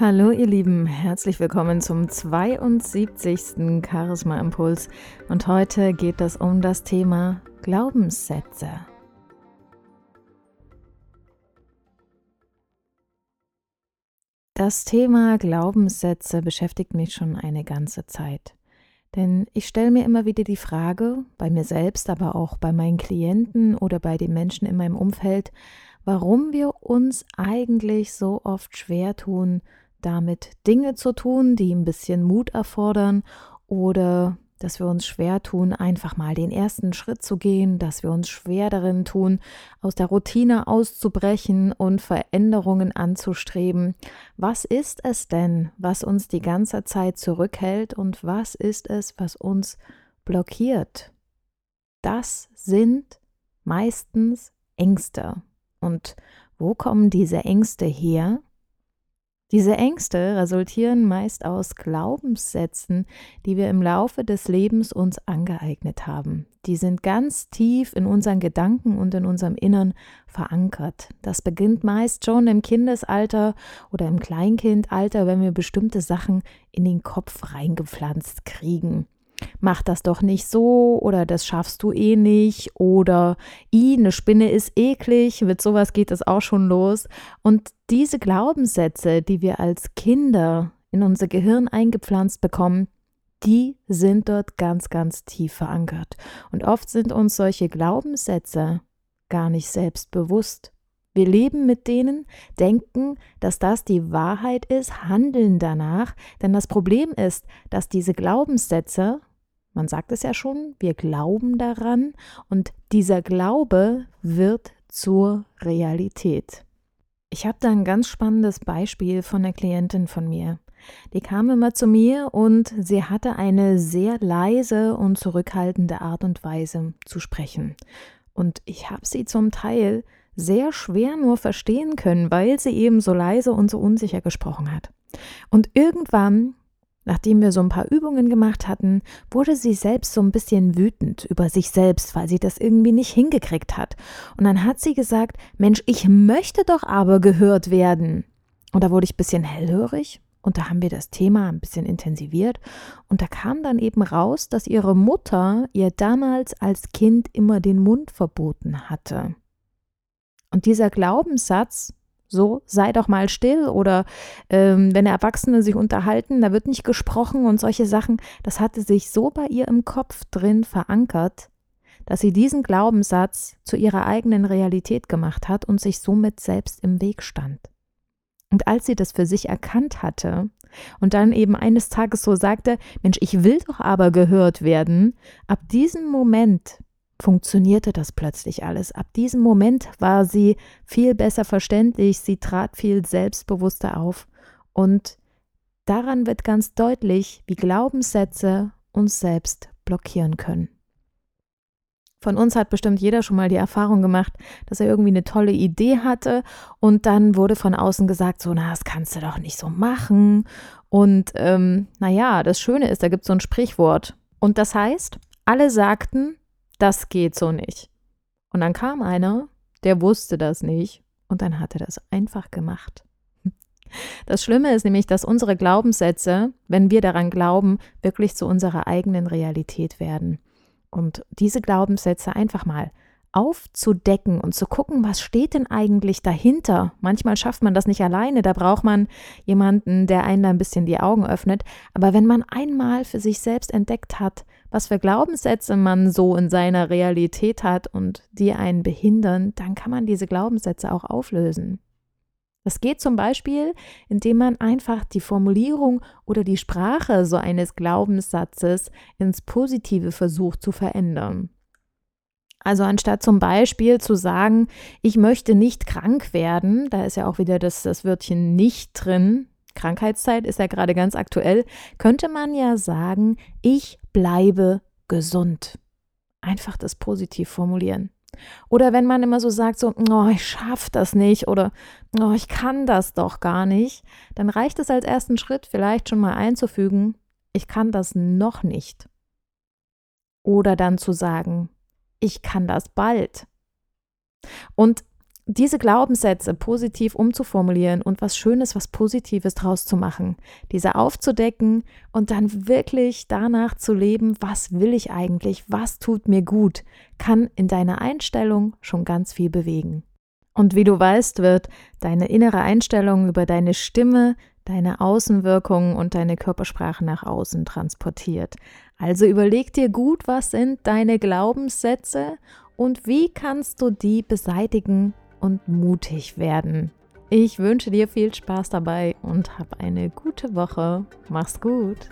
Hallo ihr Lieben, herzlich willkommen zum 72. Charisma Impuls und heute geht es um das Thema Glaubenssätze. Das Thema Glaubenssätze beschäftigt mich schon eine ganze Zeit. Denn ich stelle mir immer wieder die Frage, bei mir selbst, aber auch bei meinen Klienten oder bei den Menschen in meinem Umfeld, warum wir uns eigentlich so oft schwer tun, damit Dinge zu tun, die ein bisschen Mut erfordern oder dass wir uns schwer tun, einfach mal den ersten Schritt zu gehen, dass wir uns schwer darin tun, aus der Routine auszubrechen und Veränderungen anzustreben. Was ist es denn, was uns die ganze Zeit zurückhält und was ist es, was uns blockiert? Das sind meistens Ängste. Und wo kommen diese Ängste her? Diese Ängste resultieren meist aus Glaubenssätzen, die wir im Laufe des Lebens uns angeeignet haben. Die sind ganz tief in unseren Gedanken und in unserem Innern verankert. Das beginnt meist schon im Kindesalter oder im Kleinkindalter, wenn wir bestimmte Sachen in den Kopf reingepflanzt kriegen mach das doch nicht so oder das schaffst du eh nicht oder i, eine Spinne ist eklig, mit sowas geht es auch schon los. Und diese Glaubenssätze, die wir als Kinder in unser Gehirn eingepflanzt bekommen, die sind dort ganz, ganz tief verankert. Und oft sind uns solche Glaubenssätze gar nicht selbst bewusst. Wir leben mit denen, denken, dass das die Wahrheit ist, handeln danach, denn das Problem ist, dass diese Glaubenssätze man sagt es ja schon, wir glauben daran und dieser Glaube wird zur Realität. Ich habe da ein ganz spannendes Beispiel von einer Klientin von mir. Die kam immer zu mir und sie hatte eine sehr leise und zurückhaltende Art und Weise zu sprechen. Und ich habe sie zum Teil sehr schwer nur verstehen können, weil sie eben so leise und so unsicher gesprochen hat. Und irgendwann Nachdem wir so ein paar Übungen gemacht hatten, wurde sie selbst so ein bisschen wütend über sich selbst, weil sie das irgendwie nicht hingekriegt hat. Und dann hat sie gesagt, Mensch, ich möchte doch aber gehört werden. Und da wurde ich ein bisschen hellhörig und da haben wir das Thema ein bisschen intensiviert und da kam dann eben raus, dass ihre Mutter ihr damals als Kind immer den Mund verboten hatte. Und dieser Glaubenssatz, so, sei doch mal still oder ähm, wenn Erwachsene sich unterhalten, da wird nicht gesprochen und solche Sachen. Das hatte sich so bei ihr im Kopf drin verankert, dass sie diesen Glaubenssatz zu ihrer eigenen Realität gemacht hat und sich somit selbst im Weg stand. Und als sie das für sich erkannt hatte und dann eben eines Tages so sagte, Mensch, ich will doch aber gehört werden, ab diesem Moment funktionierte das plötzlich alles. Ab diesem Moment war sie viel besser verständlich, sie trat viel selbstbewusster auf und daran wird ganz deutlich, wie Glaubenssätze uns selbst blockieren können. Von uns hat bestimmt jeder schon mal die Erfahrung gemacht, dass er irgendwie eine tolle Idee hatte und dann wurde von außen gesagt, so, na, das kannst du doch nicht so machen. Und ähm, naja, das Schöne ist, da gibt es so ein Sprichwort. Und das heißt, alle sagten, das geht so nicht. Und dann kam einer, der wusste das nicht und dann hat er das einfach gemacht. Das Schlimme ist nämlich, dass unsere Glaubenssätze, wenn wir daran glauben, wirklich zu unserer eigenen Realität werden. Und diese Glaubenssätze einfach mal aufzudecken und zu gucken, was steht denn eigentlich dahinter. Manchmal schafft man das nicht alleine, da braucht man jemanden, der einen da ein bisschen die Augen öffnet. Aber wenn man einmal für sich selbst entdeckt hat, was für Glaubenssätze man so in seiner Realität hat und die einen behindern, dann kann man diese Glaubenssätze auch auflösen. Das geht zum Beispiel, indem man einfach die Formulierung oder die Sprache so eines Glaubenssatzes ins Positive versucht zu verändern. Also anstatt zum Beispiel zu sagen, ich möchte nicht krank werden, da ist ja auch wieder das, das Wörtchen nicht drin, Krankheitszeit ist ja gerade ganz aktuell, könnte man ja sagen, ich bleibe gesund. Einfach das positiv formulieren. Oder wenn man immer so sagt, so, oh, ich schaffe das nicht oder oh, ich kann das doch gar nicht, dann reicht es als ersten Schritt vielleicht schon mal einzufügen, ich kann das noch nicht. Oder dann zu sagen, ich kann das bald. Und diese Glaubenssätze positiv umzuformulieren und was Schönes, was Positives draus zu machen, diese aufzudecken und dann wirklich danach zu leben, was will ich eigentlich, was tut mir gut, kann in deiner Einstellung schon ganz viel bewegen. Und wie du weißt, wird deine innere Einstellung über deine Stimme, deine Außenwirkungen und deine Körpersprache nach außen transportiert. Also überleg dir gut, was sind deine Glaubenssätze und wie kannst du die beseitigen und mutig werden. Ich wünsche dir viel Spaß dabei und hab eine gute Woche. Mach's gut.